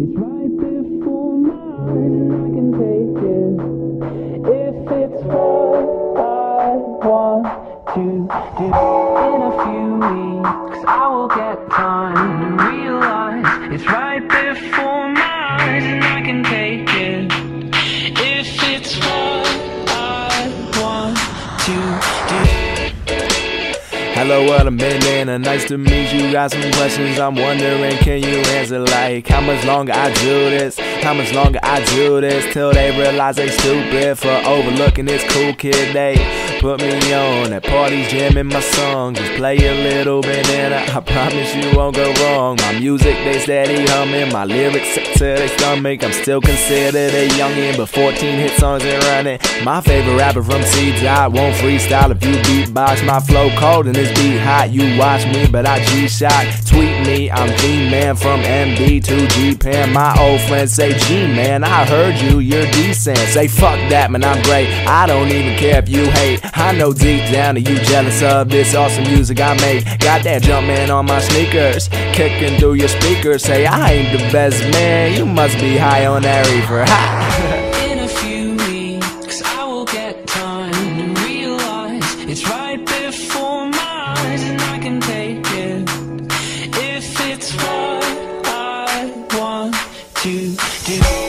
It's right before my eyes and I can take it. If it's what I want to do In a few weeks I will get time and realize It's right before my eyes and I can take it. If it's what I want to Hello, what I'm in and nice to meet you. Got some questions I'm wondering, can you answer? Like, how much longer I do this? How much longer I do this? Till they realize they stupid for overlooking this cool kid they put me on. At parties, jamming my song. Just play a little bit and I, promise you won't go wrong. My music, they steady humming. My lyrics set to their stomach. I'm still considered a youngin', but 14 hit songs and running. My favorite rapper from Seeds, I won't freestyle if you beatbox. My flow cold and it's beat hot. You watch me, but I G-Shock. Tweet me, I'm G-Man from MB to G-Pan. My old friends say, G-Man, I heard you, you're decent. Say, fuck that, man, I'm great. I don't even care if you hate. I know deep down that you jealous of this awesome music I make. Got that Jumpman on my sneakers, kicking through your speakers. Say, I ain't the best man, you must be high on that reefer. In a few weeks, I will get time and realize it's right before my eyes, and I can take it if it's what I want to do.